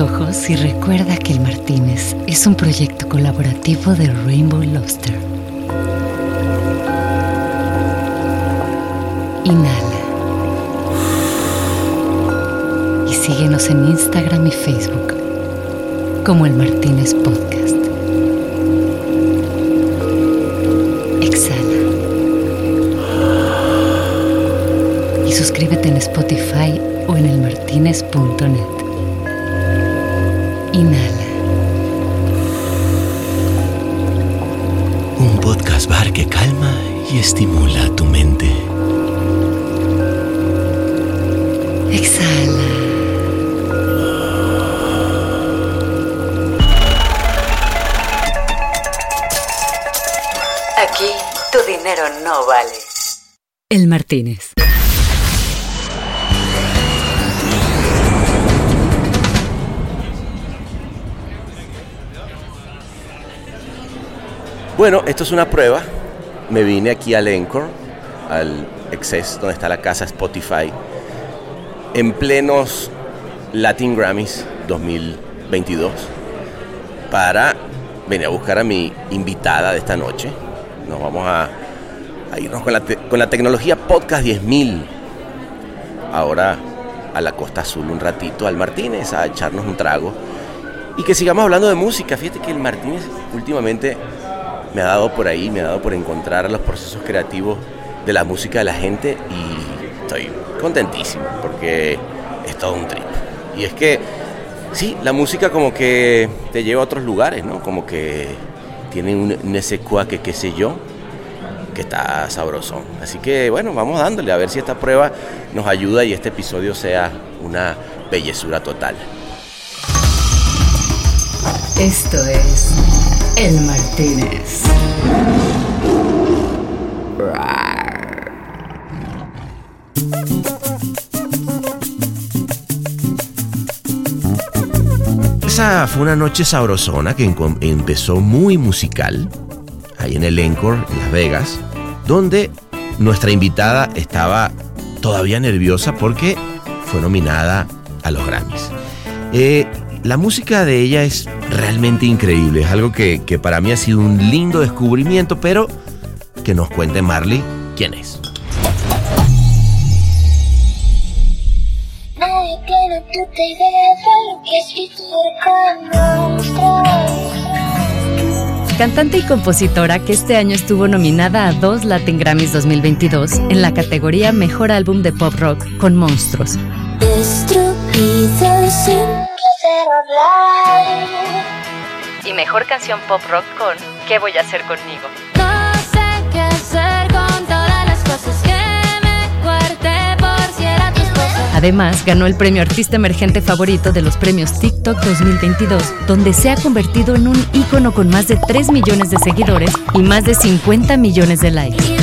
ojos y recuerda que el Martínez es un proyecto colaborativo de Rainbow Lobster. Inhala. Y síguenos en Instagram y Facebook como el Martínez Podcast. Exhala. Y suscríbete en Spotify o en elmartinez.net. Inhala. Un podcast bar que calma y estimula tu mente. Exhala. Aquí tu dinero no vale. El Martínez. Bueno, esto es una prueba. Me vine aquí al Encore, al Excess, donde está la casa Spotify, en plenos Latin Grammys 2022, para venir a buscar a mi invitada de esta noche. Nos vamos a, irnos con la, con la tecnología Podcast 10.000. Ahora a la Costa Azul un ratito, al Martínez, a echarnos un trago. Y que sigamos hablando de música. Fíjate que el Martínez últimamente me ha dado por ahí, me ha dado por encontrar los procesos creativos de la música de la gente y estoy contentísimo porque es todo un trip. Y es que, sí, la música como que te lleva a otros lugares, ¿no? Como que tiene un, ese cuaque, qué sé yo, que está sabrosón. Así que, bueno, vamos dándole a ver si esta prueba nos ayuda y este episodio sea una bellezura total. Esto es El Martínez. Esa fue una noche sabrosona que empezó muy musical, ahí en el Encore, en Las Vegas, donde nuestra invitada estaba todavía nerviosa porque fue nominada a los Grammys. Eh, la música de ella es realmente increíble, es algo que, que para mí ha sido un lindo descubrimiento, pero que nos cuente Marley quién es. Cantante y compositora que este año estuvo nominada a dos Latin Grammys 2022 en la categoría Mejor Álbum de Pop Rock con Monstruos. Destruido sin hablar. Y Mejor Canción Pop Rock con ¿Qué voy a hacer conmigo? No sé qué hacer con todas las cosas que me guardé por si era tu esposa. Además, ganó el premio Artista Emergente Favorito de los premios TikTok 2022, donde se ha convertido en un ícono con más de 3 millones de seguidores y más de 50 millones de likes.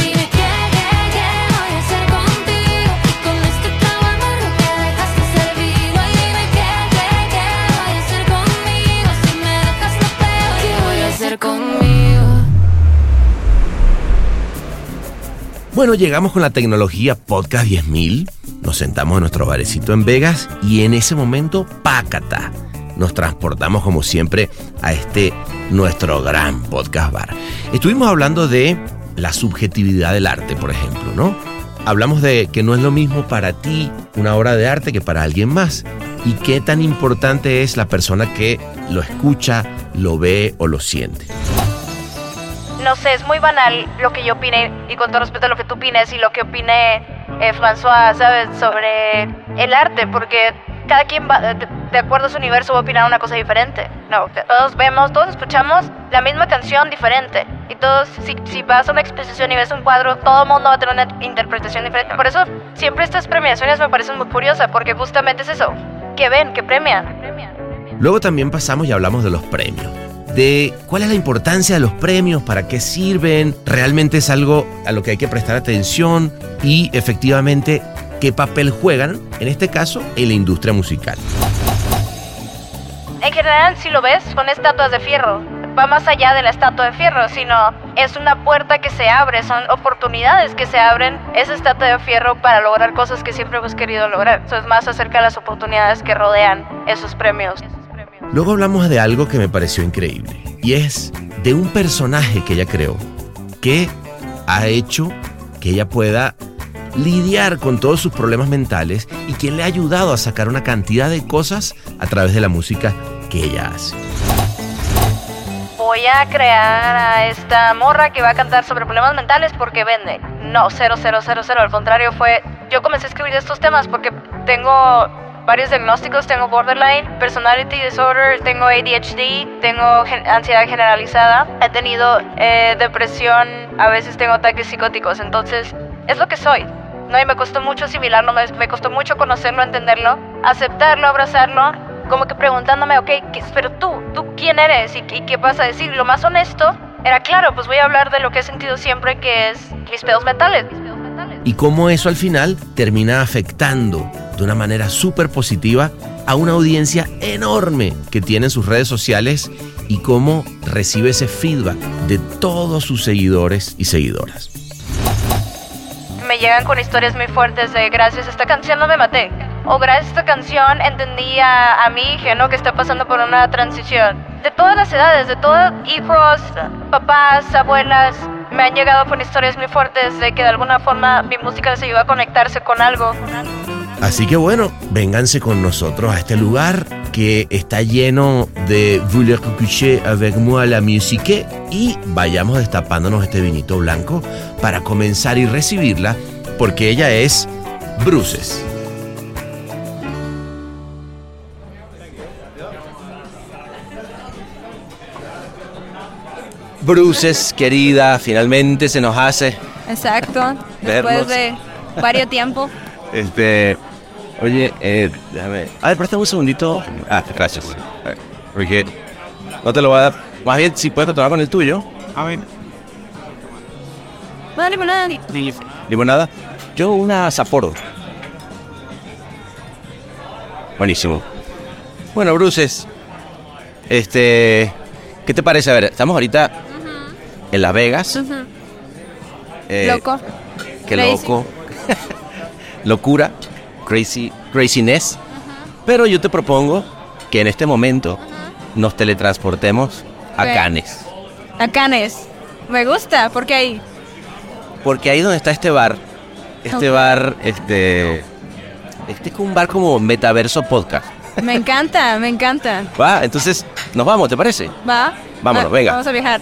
Bueno, llegamos con la tecnología Podcast 10.000, nos sentamos en nuestro barecito en Vegas y en ese momento, pácata, nos transportamos como siempre a este nuestro gran podcast bar. Estuvimos hablando de la subjetividad del arte, por ejemplo, ¿no? Hablamos de que no es lo mismo para ti una obra de arte que para alguien más y qué tan importante es la persona que lo escucha, lo ve o lo siente. No sé, es muy banal lo que yo opine y con todo respeto a lo que tú opines y lo que opine eh, François, ¿sabes? Sobre el arte, porque cada quien va, de, de acuerdo a su universo va a opinar una cosa diferente. No, todos vemos, todos escuchamos la misma canción diferente. Y todos, si, si vas a una exposición y ves un cuadro, todo el mundo va a tener una interpretación diferente. Por eso siempre estas premiaciones me parecen muy curiosas, porque justamente es eso, que ven, que premian. Luego también pasamos y hablamos de los premios. De cuál es la importancia de los premios, para qué sirven, realmente es algo a lo que hay que prestar atención y efectivamente qué papel juegan, en este caso, en la industria musical. En general, si lo ves, son estatuas de fierro. va más allá de la estatua de fierro, sino es una puerta que se abre, son oportunidades que se abren esa estatua de fierro para lograr cosas que siempre hemos querido lograr. Eso es más acerca de las oportunidades que rodean esos premios. Luego hablamos de algo que me pareció increíble y es de un personaje que ella creó que ha hecho que ella pueda lidiar con todos sus problemas mentales y quien le ha ayudado a sacar una cantidad de cosas a través de la música que ella hace. Voy a crear a esta morra que va a cantar sobre problemas mentales porque vende. No, cero, cero, cero, cero. Al contrario, fue. Yo comencé a escribir estos temas porque tengo varios diagnósticos. Tengo borderline, personality disorder, tengo ADHD, tengo gen- ansiedad generalizada. He tenido eh, depresión, a veces tengo ataques psicóticos. Entonces, es lo que soy. No, y me costó mucho asimilarlo, me, me costó mucho conocerlo, entenderlo, aceptarlo, abrazarlo, como que preguntándome, ok, ¿qué- pero tú, ¿tú quién eres? ¿Y, y qué vas a decir? Lo más honesto era, claro, pues voy a hablar de lo que he sentido siempre, que es. Mis pedos mentales. Y cómo eso al final termina afectando de una manera súper positiva a una audiencia enorme que tiene en sus redes sociales y cómo recibe ese feedback de todos sus seguidores y seguidoras. me llegan con historias muy fuertes de gracias a esta canción no me maté. O gracias a esta canción entendí a, a mi hija, ¿no? Que está pasando por una transición. De todas las edades, de todos hijos, papás, abuelas, me han llegado con historias muy fuertes de que de alguna forma mi música les ayuda a conectarse con algo. Así que bueno, vénganse con nosotros a este lugar que está lleno de vouloir coucher avec moi la musique y vayamos destapándonos este vinito blanco para comenzar y recibirla porque ella es Bruces. Bruces, querida, finalmente se nos hace. Exacto. Vernos. Después de varios tiempo. Este, oye, eh, déjame. A ver, préstame un segundito. Ah, gracias. Porque no te lo voy a dar. Más bien, si puedes continuar con el tuyo. A ver. Una limonada. Limonada. Yo una Sapporo. Buenísimo. Bueno, Bruces. Este, ¿qué te parece? A ver, estamos ahorita en Las Vegas. Eh, Loco. Qué Crazy. loco. Locura. Crazy, craziness. Pero yo te propongo que en este momento nos teletransportemos a Ok. Cannes. A Canes. Me gusta, porque ahí. Porque ahí donde está este bar, este bar, este. Este es un bar como Metaverso Podcast. Me encanta, me encanta. Va, entonces nos vamos, ¿te parece? ¿Va? Vámonos, Ah, venga. Vamos a viajar.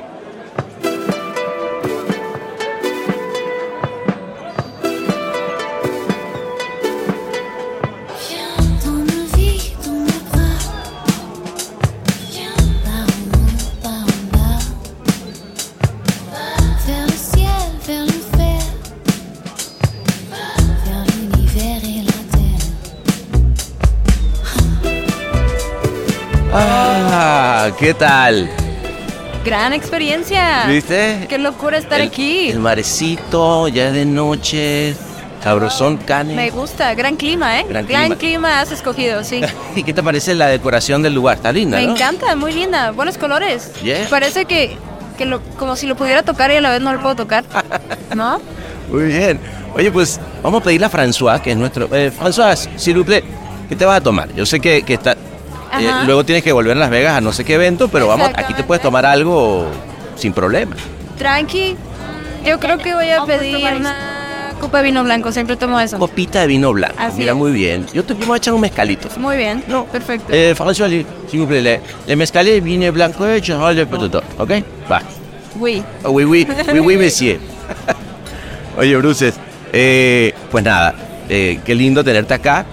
¿Qué tal? Gran experiencia. ¿Viste? Qué locura estar El- aquí. El marecito, ya de noche, sabrosón, Cannes. Me gusta, gran clima, ¿eh? Gran clima. clima has escogido, sí. ¿Y qué te parece la decoración del lugar? Está linda, Me ¿no? encanta, muy linda, buenos colores. Yeah. Parece que, que lo, como si lo pudiera tocar y a la vez no lo puedo tocar. ¿No? Muy bien. Oye, pues vamos a pedirle a François, que es nuestro... Eh, François, s'il vous plaît, ¿qué te vas a tomar? Yo sé que, que está... eh, luego tienes que volver a Las Vegas a no sé qué evento, pero vamos, aquí te puedes tomar algo sin problema. Tranqui. Yo creo que voy a pedir una copa de vino blanco, siempre tomo eso. Copita de vino blanco. Así Mira, es. muy bien. Yo te voy a echar un mezcalito. Muy bien. No. Perfecto. Eh, François, vous plaît, le, le mezcalé, vino blanco hecho, ¿ok? Va. Oui. Oh, oui, oui, oui, oui, monsieur. Oye, Bruces, eh, pues nada, eh, qué lindo tenerte acá.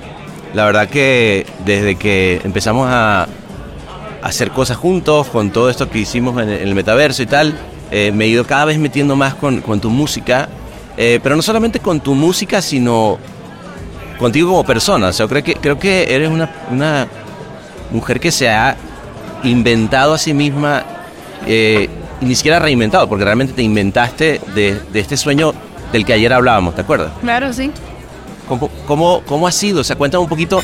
La verdad que desde que empezamos a hacer cosas juntos, con todo esto que hicimos en, el metaverso y tal, eh, me he ido cada vez metiendo más con, con tu música, eh, pero no solamente con tu música, sino contigo como persona. O sea, creo que, creo que eres una, una mujer que se ha inventado a sí misma eh, y ni siquiera reinventado, porque realmente te inventaste de, de este sueño del que ayer hablábamos, ¿te acuerdas? Claro, sí. ¿Cómo, cómo, cómo ha sido? O sea, cuéntame un poquito,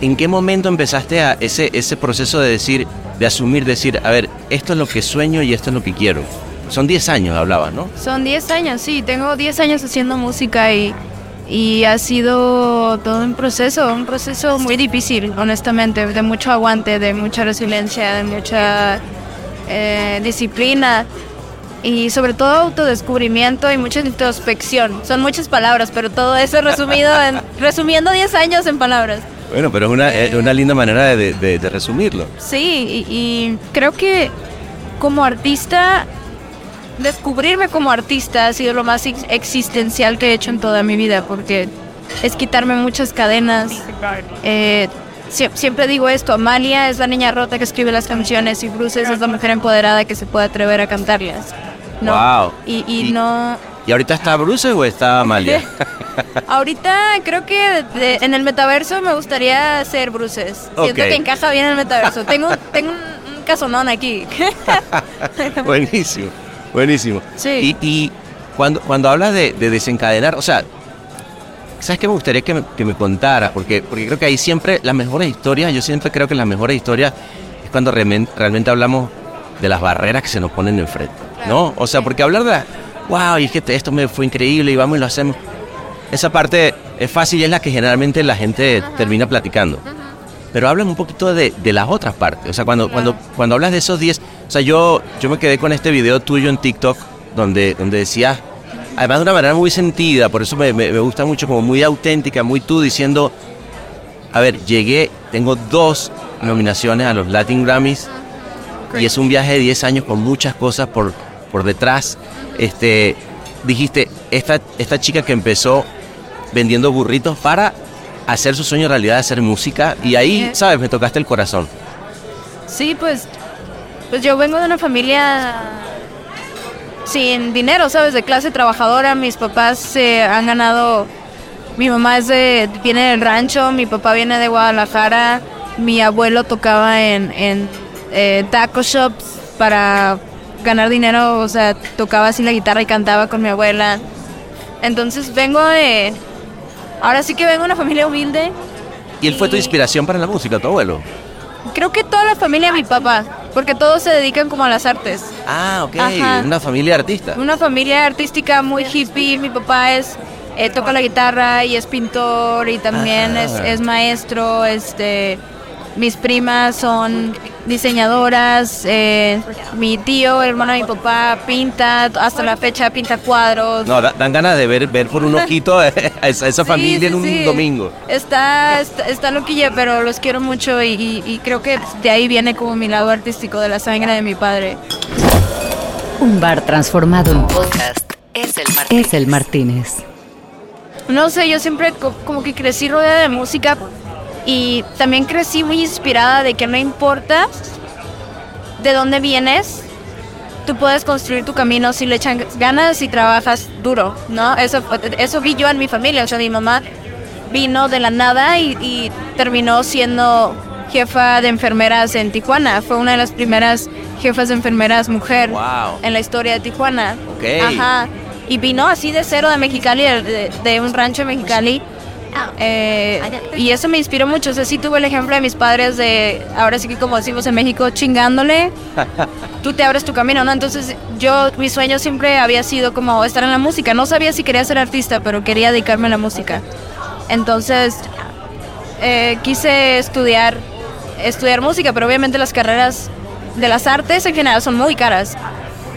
¿en qué momento empezaste a ese, ese proceso de decir, de asumir, decir, a ver, esto es lo que sueño y esto es lo que quiero? Son 10 años, hablabas, ¿no? Son 10 años, sí. Tengo 10 años haciendo música y, y ha sido todo un proceso, un proceso muy difícil, honestamente, de mucho aguante, de mucha resiliencia, de mucha eh, disciplina y sobre todo autodescubrimiento y mucha introspección. Son muchas palabras, pero todo eso resumido en, resumiendo 10 años en palabras. Bueno, pero es una, es una linda manera de, de- de resumirlo. Sí, y, y creo que como artista, descubrirme como artista ha sido lo más ex- existencial que he hecho en toda mi vida, porque es quitarme muchas cadenas. Eh, sie- siempre digo esto, Amalia es la niña rota que escribe las canciones y Bruce es la mujer empoderada que se puede atrever a cantarlas. ¿No? Wow. Y, y Y- no... ¿Y ahorita está Bruce o está Amalia? Ahorita creo que de- en el metaverso me gustaría ser Bruces. Siento Ok. que encaja bien en el metaverso. tengo tengo un, un casonón aquí. buenísimo, buenísimo. Sí. Y, y cuando, cuando hablas de, de desencadenar, o sea, ¿sabes qué me gustaría que me, que me contaras? Porque, porque creo que ahí siempre las mejores historias, yo siempre creo que las mejores historias es cuando realmente, realmente hablamos de las barreras que se nos ponen enfrente, ¿no? O sea, porque hablar de, la- wow, y es que esto me fue increíble y vamos y lo hacemos, esa parte es fácil y es la que generalmente la gente termina platicando. Pero hablan un poquito de, de las otras partes. O sea, cuando, cuando, cuando hablas de esos 10, o sea, yo, yo me quedé con este video tuyo en TikTok donde, donde decías, además de una manera muy sentida, por eso me, me- me gusta mucho, como muy auténtica, muy tú diciendo, a ver, llegué, tengo dos nominaciones a los Latin Grammys y es un viaje de 10 años con muchas cosas por, por detrás. Este, dijiste, esta, esta chica que empezó vendiendo burritos para hacer su sueño realidad hacer música y ahí, es. ¿sabes? Me tocaste el corazón. Sí, pues, pues yo vengo de una familia sin dinero, ¿sabes? De clase trabajadora. Mis papás se han ganado. Mi mamá es de, viene del rancho, mi papá viene de Guadalajara. Mi abuelo tocaba en, en eh, taco shops para ganar dinero, o sea, tocaba así la guitarra y cantaba con mi abuela. Entonces vengo de. Ahora sí que vengo de una familia humilde. Y él fue tu inspiración para la música, tu abuelo. Creo que toda la familia de mi papá, porque todos se dedican como a las artes. Ah, ok, Ajá. una familia artista. Una familia artística muy hippie. Mi papá es eh, toca la guitarra y es pintor y también Ah. es, es maestro. Este, mis primas son diseñadoras. eh, mi tío, hermano de mi papá, pinta. Hasta la fecha pinta cuadros. No, da- dan ganas de ver, ver por un ojito a esa, esa Sí, familia sí, en un sí. domingo. Está, está, está loquilla, pero los quiero mucho y, y- y creo que de ahí viene como mi lado artístico, de la sangre de mi padre. Un bar transformado en podcast es el Martínez. Es el Martínez. No sé, yo siempre co- como que crecí rodeada de música y también crecí muy inspirada de que no importa de dónde vienes, tú puedes construir tu camino si le echan ganas y trabajas duro, ¿no? Eso, eso vi yo en mi familia, o sea, mi mamá vino de la nada y, y terminó siendo jefa de enfermeras en Tijuana. Fue una de las primeras jefas de enfermeras mujer Wow. en la historia de Tijuana. Ok. Ajá. Y vino así de cero de Mexicali, de, un rancho en Mexicali. Eh, y eso me inspiró mucho. O sea, sí tuve el ejemplo de mis padres de, ahora sí que como decimos en México, chingándole. Tú te abres tu camino, ¿no? Entonces yo, mi sueño siempre había sido como estar en la música. No sabía si quería ser artista, pero quería dedicarme a la música. Entonces eh, quise estudiar, estudiar música, pero obviamente las carreras de las artes en general son muy caras.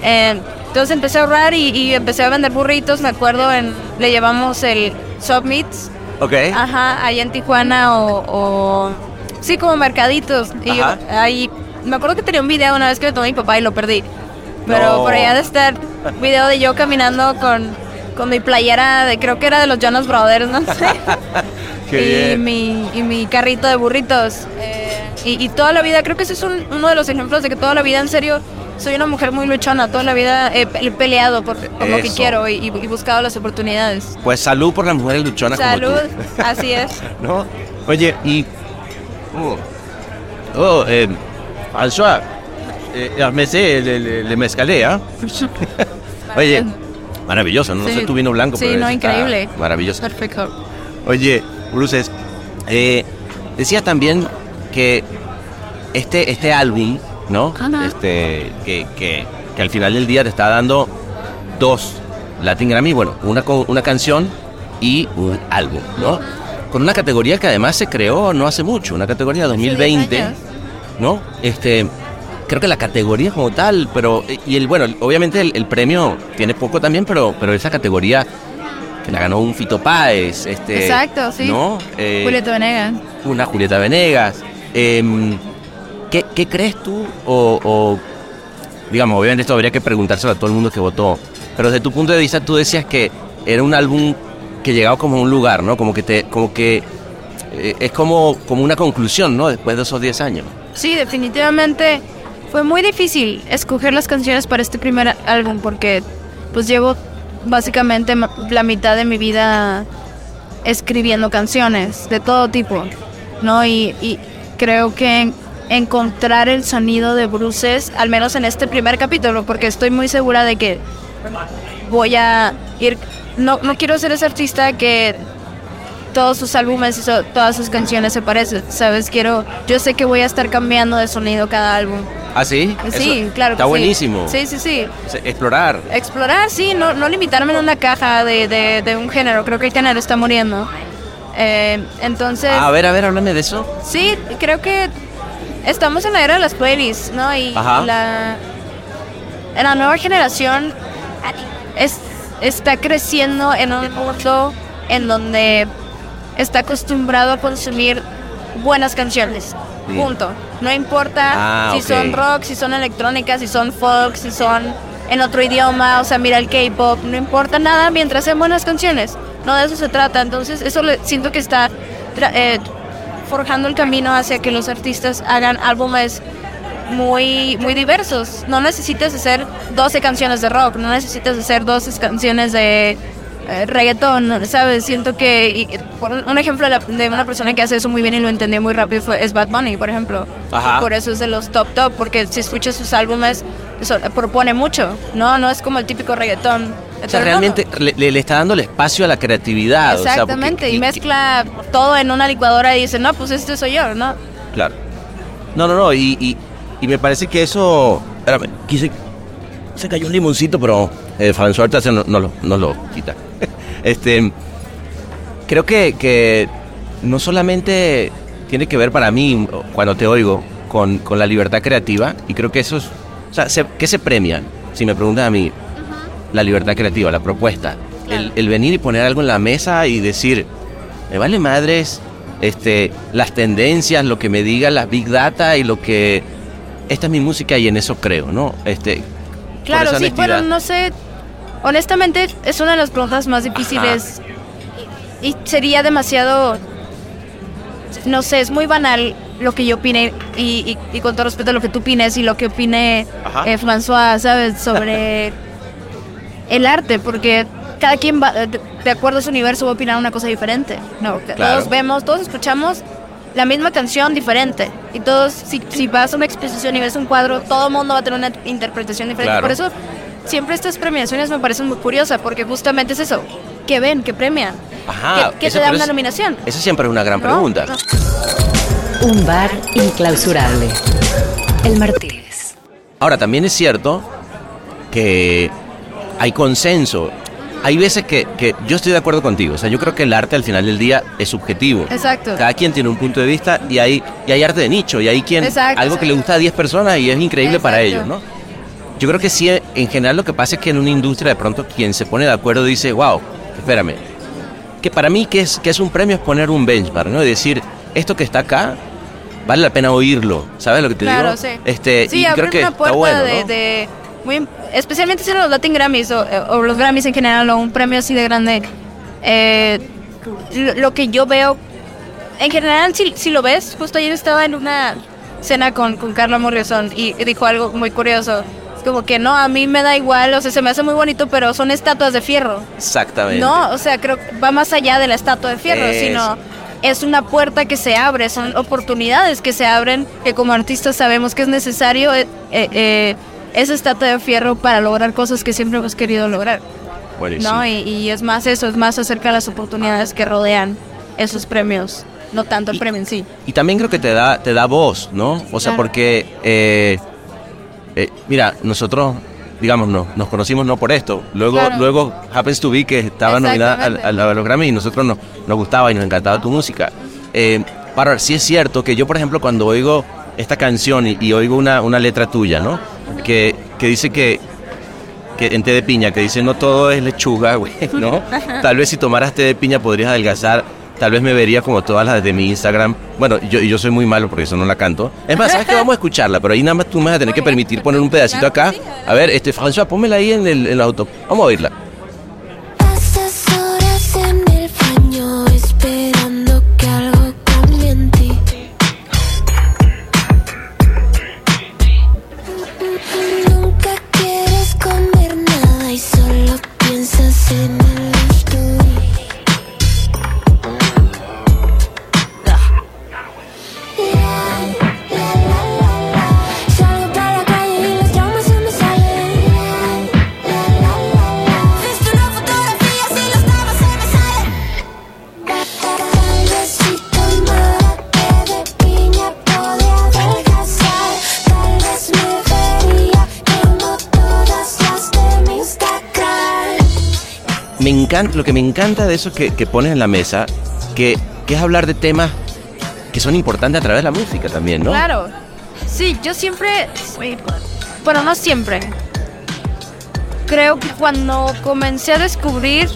Eh, entonces empecé a ahorrar y, y empecé a vender burritos, me acuerdo, en, le llevamos el Submits, Ok. ajá, allá en Tijuana o, o- sí, como mercaditos. Y yo- ahí, me acuerdo que tenía un video una vez que me tomó mi papá y lo perdí. Pero No. por allá de estar, video de yo caminando con, con mi playera de, creo que era de los Jonas Brothers, no sé. Qué y, bien. mi, y mi carrito de burritos. Eh, y, y toda la vida, creo que ese es un- uno de los ejemplos de que toda la vida, en serio, soy una mujer muy luchona. Toda la vida he, peleado por, por lo que quiero y, y- buscado las oportunidades. Pues salud por las mujeres luchonas Salud, como tú. así es. ¿No? Oye, y... Oh, oh eh, François, eh, le, le, le mezcalé, ¿ah? Oye, maravilloso, no, No Sí. sé tu vino blanco, Sí, pero no, increíble. Maravilloso. Perfecto. Oye, Bruces, eh, decías también que este, este álbum, ¿no? Este, que, que, que al final del día te está dando dos Latin Grammy, bueno, una, una canción y un álbum, ¿no? Con una categoría que además se creó no hace mucho, una categoría 2020, años. ¿no? Este, creo que la categoría como tal, pero, y el, bueno, obviamente el, el premio tiene poco también, pero, pero esa categoría que la ganó un Fito Páez, este, Exacto, sí. ¿no? Eh, Julieta Venegas. una Julieta Venegas. Em, ¿qué, crees tú? O, digamos, obviamente esto habría que preguntárselo a todo el mundo que votó. Pero desde tu punto de vista, tú decías que era un álbum que llegaba como un lugar, ¿no? Como que te, como que eh, es como, como una conclusión, ¿no? Después de esos 10 años. Sí, definitivamente fue muy difícil escoger las canciones para este primer álbum porque pues llevo básicamente la mitad de mi vida escribiendo canciones de todo tipo, ¿no? Y, creo que encontrar el sonido de Bruces, al menos en este primer capítulo, porque estoy muy segura de que voy a ir... No, no quiero ser ese artista que todos sus álbumes y so- todas sus canciones se parecen, ¿sabes? Quiero, yo sé que voy a estar cambiando de sonido cada álbum. ¿Ah, sí? Sí, Eso claro. Está que sí. buenísimo. Sí, sí, sí. Sea, Explorar. Explorar, sí, no, no limitarme en una caja de, de, de un género. Creo que el género está muriendo. Eh, entonces, Ah, a ver, a ver, háblame de eso. sí, creo que estamos en la era de las playlists, ¿no? Y Ajá. la, nueva generación es, está creciendo en un mundo en donde está acostumbrado a consumir buenas canciones. Sí. Punto. No importa Ah, si son rock, si son electrónicas, si son folk, si son en otro idioma, o sea, mira el K-pop, no importa nada mientras sean buenas canciones. No de eso se trata. Entonces, eso le- siento que está tra- eh, forjando el camino hacia que los artistas hagan álbumes muy, muy diversos. No necesitas hacer 12 canciones de rock, no necesitas hacer 12 canciones de eh, reggaetón, ¿sabes? Siento que, y- por un ejemplo de, una persona que hace eso muy bien y lo entendió muy rápido fue, es Bad Bunny, por ejemplo. Ajá. Por eso es de los top top, porque si escuchas sus álbumes, eso, propone mucho, ¿no? No es como el típico reggaetón. O sea, realmente le, está dando el espacio a la creatividad. o sea, porque- Exactamente, y y- mezcla todo en una licuadora y dice, no, pues este soy yo, ¿no? Claro. No, no, no, y, y, y me parece que eso... Espérame, quise... Se cayó un limoncito, pero eh, François ahorita se no, no lo, quita. este, creo que, que no solamente tiene que ver para mí, cuando te oigo, con, con la libertad creativa, y creo que eso es... O sea, se- ¿qué se premia? Si me preguntan a mí, la libertad creativa, la propuesta. El, el venir y poner algo en la mesa y decir, me vale madres este, las tendencias, lo que me diga la Big Data y lo que... Esta es mi música y en eso creo, ¿no? Este, Claro, sí, bueno, no sé. Honestamente, es una de las preguntas más difíciles. Y, y sería demasiado. No sé, es muy banal lo que yo opine. Y, y- y con todo respeto, lo que tú opines y lo que opine eh, François, ¿sabes? Sobre el arte, porque cada quien va, de, de acuerdo a su universo va a opinar una cosa diferente. No, Claro. todos vemos, todos escuchamos la misma canción diferente. Y todos, si, si vas a una exposición y ves un cuadro, todo el mundo va a tener una interpretación diferente. Claro. Por eso, siempre estas premiaciones me parecen muy curiosas, porque justamente es eso. que ven? que premian? Ajá, ¿Qué, qué te da una es- nominación? Esa siempre es una gran ¿No? pregunta. No. Un bar inclausurable. El Martínez. Ahora, también es cierto que hay consenso. Hay veces que, que yo estoy de acuerdo contigo. O sea, yo creo que el arte al final del día es subjetivo. Exacto. Cada quien tiene un punto de vista y hay, y hay arte de nicho. Y hay quien. Exacto. algo que le gusta a 10 personas y es increíble para ellos, ¿no? Yo creo que sí, en general lo que pasa es que en una industria de pronto quien se pone de acuerdo dice, wow, espérame. Que para mí que es, que es un premio es poner un benchmark, ¿no? Y decir, esto que está acá, vale la pena oírlo. ¿Sabes lo que te Claro, digo? sí. Este, sí, y creo que una está puerta bueno, de, ¿no? de- muy, especialmente si los Latin Grammys o, eh, o los Grammys en general o un premio así de grande. eh, lo, que yo veo, en general, si, si lo ves, justo ayer estaba en una cena con, con Carla Morrison y dijo algo muy curioso. Como que no, a mí me da igual, o sea, se me hace muy bonito, pero son estatuas de fierro. Exactamente. No, o sea, creo que va más allá de la estatua de fierro, Eso. sino es una puerta que se abre, son oportunidades que se abren, que como artistas sabemos que es necesario eh, eh, eh, esa estatua de fierro para lograr cosas que siempre hemos querido lograr. Buenísimo. ¿no? Y, y es más eso, es más acerca de las oportunidades que rodean esos premios, no tanto el premio en sí. Y también creo que te da, te da voz, ¿no? O sea, Claro. porque, eh, eh, mira, nosotros, digamos, no, nos conocimos no por esto. Luego, Claro. luego Happens to Be, que estaba nominada al- a los Grammy, y nosotros nos, nos gustaba y nos encantaba tu música. Eh, para sí es cierto que yo, por ejemplo, cuando oigo esta canción y, y oigo una, una letra tuya, ¿no? Que, que dice que, que en té de piña, que dice no todo es lechuga, güey, ¿no? Tal vez si tomaras té de piña podrías adelgazar, tal vez me vería como todas las de mi Instagram. Bueno, yo, yo soy muy malo porque eso no la canto. Es más, ¿sabes qué? Vamos a escucharla, pero ahí nada más tú me vas a tener que permitir poner un pedacito acá. A ver, este, François, pónmela ahí en el, en el auto. Vamos a oírla. Lo que me encanta de eso que, que pones en la mesa, que, que es hablar de temas que son importantes a través de la música también, ¿no? Claro. Sí, yo siempre, bueno, no siempre. Creo que cuando comencé a descubrir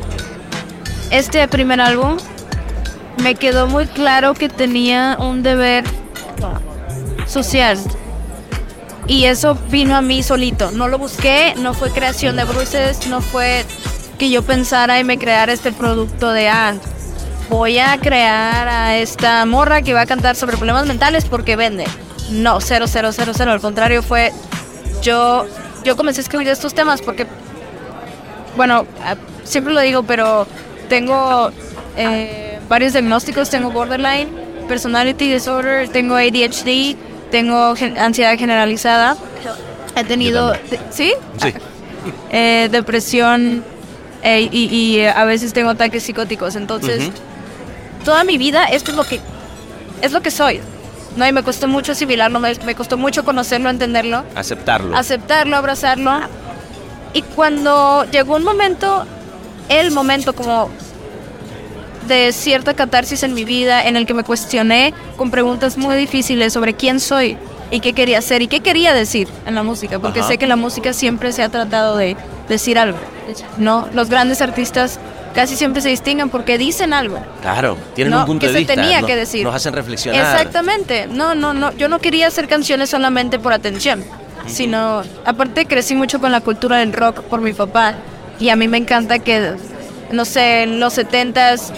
este primer álbum, me quedó muy claro que tenía un deber social. Y eso vino a mí solito. No lo busqué, no fue creación de Bruces, no fue que yo pensara y me creara este producto de, ah, voy a crear a esta morra que va a cantar sobre problemas mentales porque vende. No, cero, cero, cero, cero. Al contrario, fue yo, yo comencé a escribir estos temas porque, bueno, ah, siempre lo digo, pero tengo eh, varios diagnósticos. Tengo borderline, personality disorder, tengo ADHD, tengo gen- ansiedad generalizada. He tenido, ¿sí? Sí. eh, depresión eh, y, y, eh, a veces tengo ataques psicóticos. Entonces, toda mi vida esto es lo que es lo que soy. No, y me costó mucho asimilarlo, me, me costó mucho conocerlo, entenderlo, Aceptarlo. aceptarlo, abrazarlo. Y cuando llegó un momento, el momento como de cierta catarsis en mi vida, en el que me cuestioné con preguntas muy difíciles sobre quién soy y qué quería hacer y qué quería decir en la música, porque Ajá. sé que la música siempre se ha tratado de decir algo. No, los grandes artistas casi siempre se distinguen porque dicen algo. Claro, tienen No, un punto que de se vista. tenía ¿no? que decir. Nos hacen reflexionar. Exactamente. No, no, no. Yo no quería hacer canciones solamente por atención, sino aparte crecí mucho con la cultura del rock por mi papá y a mí me encanta que, no sé, en los setentas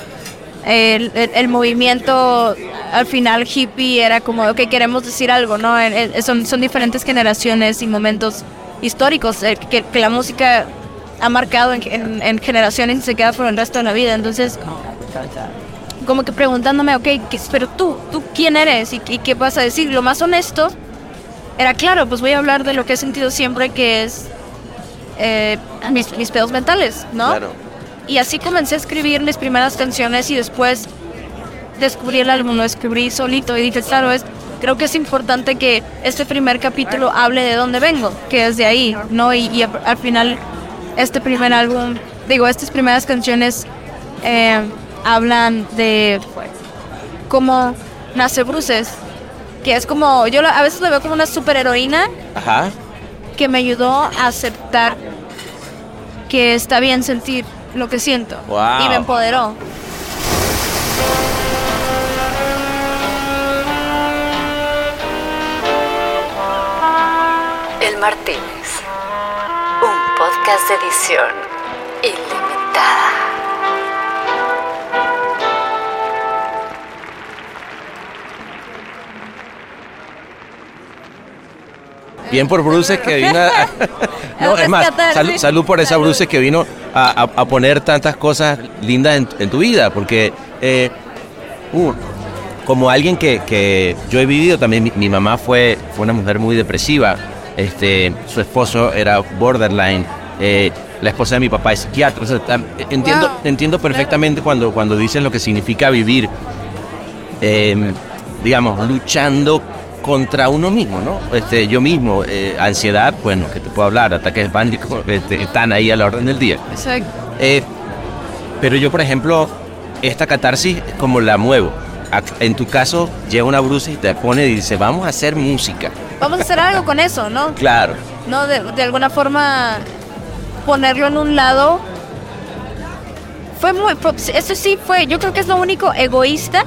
el, el- el movimiento al final hippie era como, ok, queremos decir algo, ¿no? Son, son diferentes generaciones y momentos históricos eh, que, que la música ha marcado en, en- en generaciones y se queda por el resto de la vida. Entonces, como que preguntándome, ok, ¿qué- pero tú, ¿tú quién eres y, y qué vas a decir? Lo más honesto era, claro, pues voy a hablar de lo que he sentido siempre, que es eh, mis, mis pedos mentales, ¿no? Claro. Y así comencé a escribir mis primeras canciones y después descubrí el álbum, lo escribí solito y dije, claro, es, creo que es importante que este primer capítulo hable de dónde vengo, que es de ahí, ¿no? Y, y al final, este primer álbum, digo, estas primeras canciones eh, hablan de cómo nace Bruces, que es como, yo a veces lo veo como una superheroína Ajá. que me ayudó a aceptar que está bien sentir lo que siento Wow. y me empoderó. Martínez. Un podcast de edición ilimitada. Bien por Bruce que vino a... no, es más, salud, por esa. Bruce que vino a, a- a poner tantas cosas lindas en, en tu vida, porque eh, Uh, como alguien que, que yo he vivido también, mi, mi mamá fue, fue una mujer muy depresiva. Este, su esposo era borderline. eh, la esposa de mi papá es psiquiatra. O sea, tam- entiendo, Wow. entiendo perfectamente cuando, cuando dices lo que significa vivir, eh, digamos, luchando contra uno mismo, ¿no? Este, yo mismo, eh, ansiedad, bueno, que te puedo hablar, ataques de pánico, este, están ahí a la orden del día. Exacto. Eh, pero yo, por ejemplo, esta catarsis como la muevo. En tu caso, llega una brusa y te pone y dice, vamos a hacer música. Vamos a hacer algo con eso, ¿no? Claro. No, de, de alguna forma ponerlo en un lado. Fue muy. Eso sí fue. Yo creo que es lo único egoísta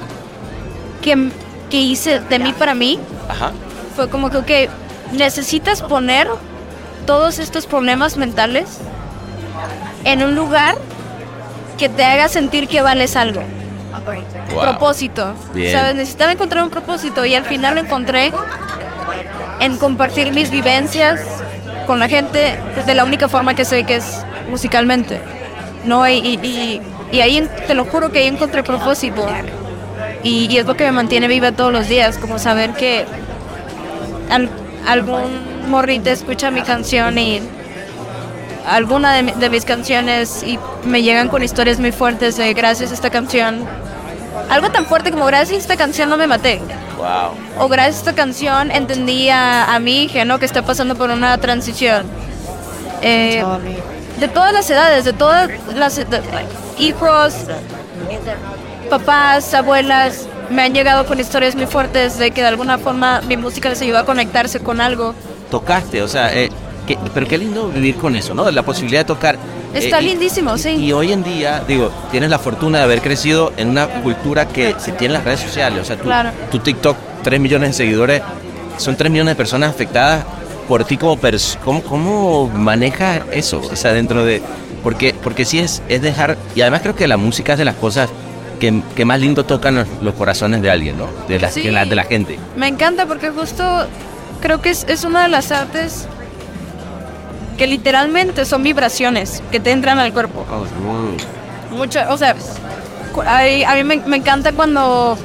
que, que hice de mí para mí. Ajá. Fue como que, ok, necesitas poner todos estos problemas mentales en un lugar que te haga sentir que vales algo. Wow. Propósito. Bien. ¿Sabes? Necesitaba encontrar un propósito y al final lo encontré en compartir mis vivencias con la gente de la única forma que sé que es musicalmente. ¿No? Y, y, ahí te lo juro que ahí encontré propósito. Y, y es lo que me mantiene viva todos los días, como saber que al- algún morrito escucha mi canción y alguna de, de mis canciones y me llegan con historias muy fuertes de gracias a esta canción. Algo tan fuerte como gracias a esta canción no me maté. Wow. O gracias a esta canción entendí a, a mi hija, ¿no? Que está pasando por una transición. Eh, de todas las edades, de todas las de- hijos, papás, abuelas, me han llegado con historias muy fuertes de que de alguna forma mi música les ayudó a conectarse con algo. Tocaste, o sea, eh, que- pero qué lindo vivir con eso, ¿no? La posibilidad de tocar. Está Eh, y- lindísimo, sí. Y hoy en día, digo, tienes la fortuna de haber crecido en una cultura que se tiene en las redes sociales. O sea, tu, Claro. tu TikTok, 3 millones de seguidores, son 3 millones de personas afectadas por ti como persona. ¿Cómo, ¿Cómo manejas eso? O sea, dentro de... Porque, porque sí es, es dejar... Y además creo que la música es de las cosas que, que más lindo tocan los, los corazones de alguien, ¿no? De la, Sí. que la- de la gente. Me encanta porque justo creo que es, es una de las artes que literalmente son vibraciones que te entran al cuerpo. Mucho, o sea, a mí me, me encanta cuando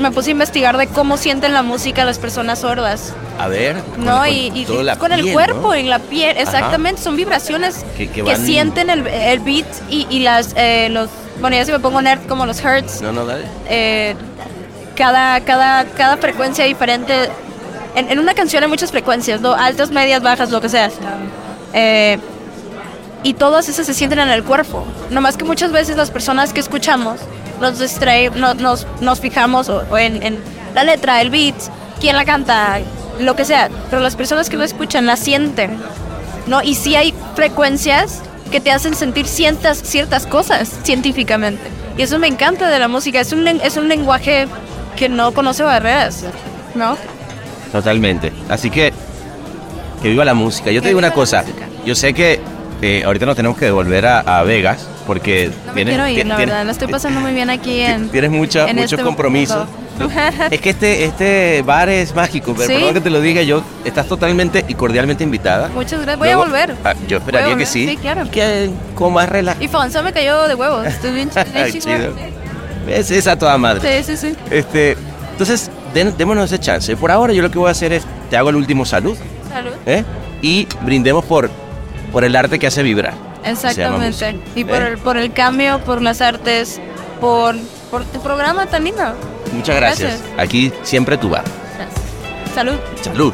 me puse a investigar de cómo sienten la música las personas sordas, A ver. con- ¿no? con y y- y con el cuerpo, ¿no? en la piel, exactamente, son vibraciones Que- que, que van- sienten el, el beat y, y las, eh, los, bueno, ya si me pongo nerd como los hertz, No, no, dale. eh, cada, cada, cada frecuencia diferente. En, en una canción hay muchas frecuencias, ¿no? Altas, medias, bajas, lo que sea. Eh, y todas esas se sienten en el cuerpo. Nomás que muchas veces las personas que escuchamos nos distrae, no- nos, nos fijamos o, o en, en la letra, el beat, quién la canta, lo que sea. Pero las personas que lo escuchan la sienten, ¿no? Y sí hay frecuencias que te hacen sentir ciertas, ciertas cosas científicamente. Y eso me encanta de la música. Es un, es un lenguaje que no conoce barreras, ¿no? Totalmente. Así que que viva la música. Yo te Que digo una cosa. música. Yo sé que eh, ahorita nos tenemos que devolver a, a Vegas porque No me tienes, quiero ir, la verdad. La estoy pasando muy bien aquí en... tienes mucha, en muchos este compromisos. Es que este, este bar es mágico, pero Sí. perdón que te lo diga, yo estás totalmente y cordialmente invitada. Muchas gracias. Voy a volver. Ah, yo esperaría a que sí. sí, claro. Que con más relajo. Y Fonso me cayó de huevos. Estoy bien chido. Es esa toda madre. Sí, sí, sí. Este, entonces, den- démonos ese chance. Por ahora yo lo que voy a hacer es, te hago el último salud, Salud. ¿eh? Y brindemos por, por el arte que hace vibrar. Exactamente. Y por, ¿eh? el, por el cambio, por las artes, por, por tu programa tan lindo. Muchas gracias. Gracias. Aquí siempre tú vas. Salud. Salud.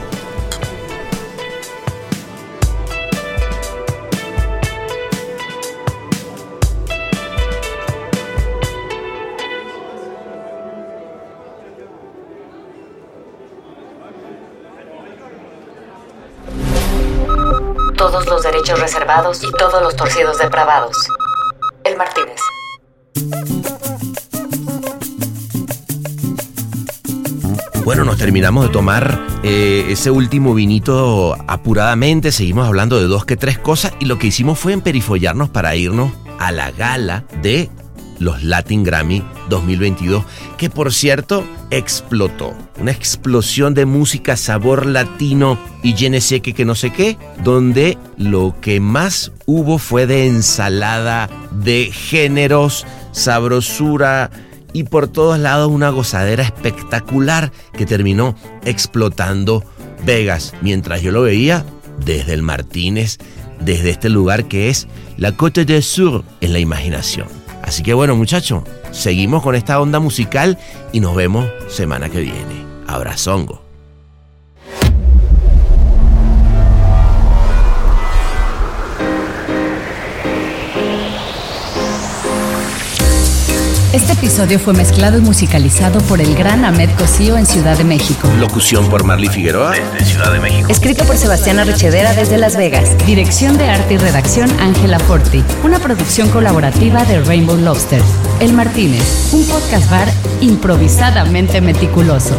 Todos los derechos reservados y todos los torcidos depravados. El Martínez. Bueno, nos terminamos de tomar eh, ese último vinito apuradamente. Seguimos hablando de dos que tres cosas y lo que hicimos fue emperifollarnos para irnos a la gala de los Latin Grammy 2022, que por cierto explotó. Una explosión de música, sabor latino y je ne que no sé qué, donde lo que más hubo fue de ensalada de géneros, sabrosura, y por todos lados una gozadera espectacular que terminó explotando Vegas mientras yo lo veía desde el Martínez, desde este lugar que es la Côte del Sur en la imaginación. Así que bueno muchachos, seguimos con esta onda musical y nos vemos semana que viene. Abrazongo. Este episodio fue mezclado y musicalizado por el gran Ahmed Cosío en Ciudad de México. Locución por Marley Figueroa desde Ciudad de México. Escrito por Sebastián Arrechedera desde Las Vegas. Dirección de arte y redacción Ángela Forti. Una producción colaborativa de Rainbow Lobster. El Martínez, un podcast bar improvisadamente meticuloso.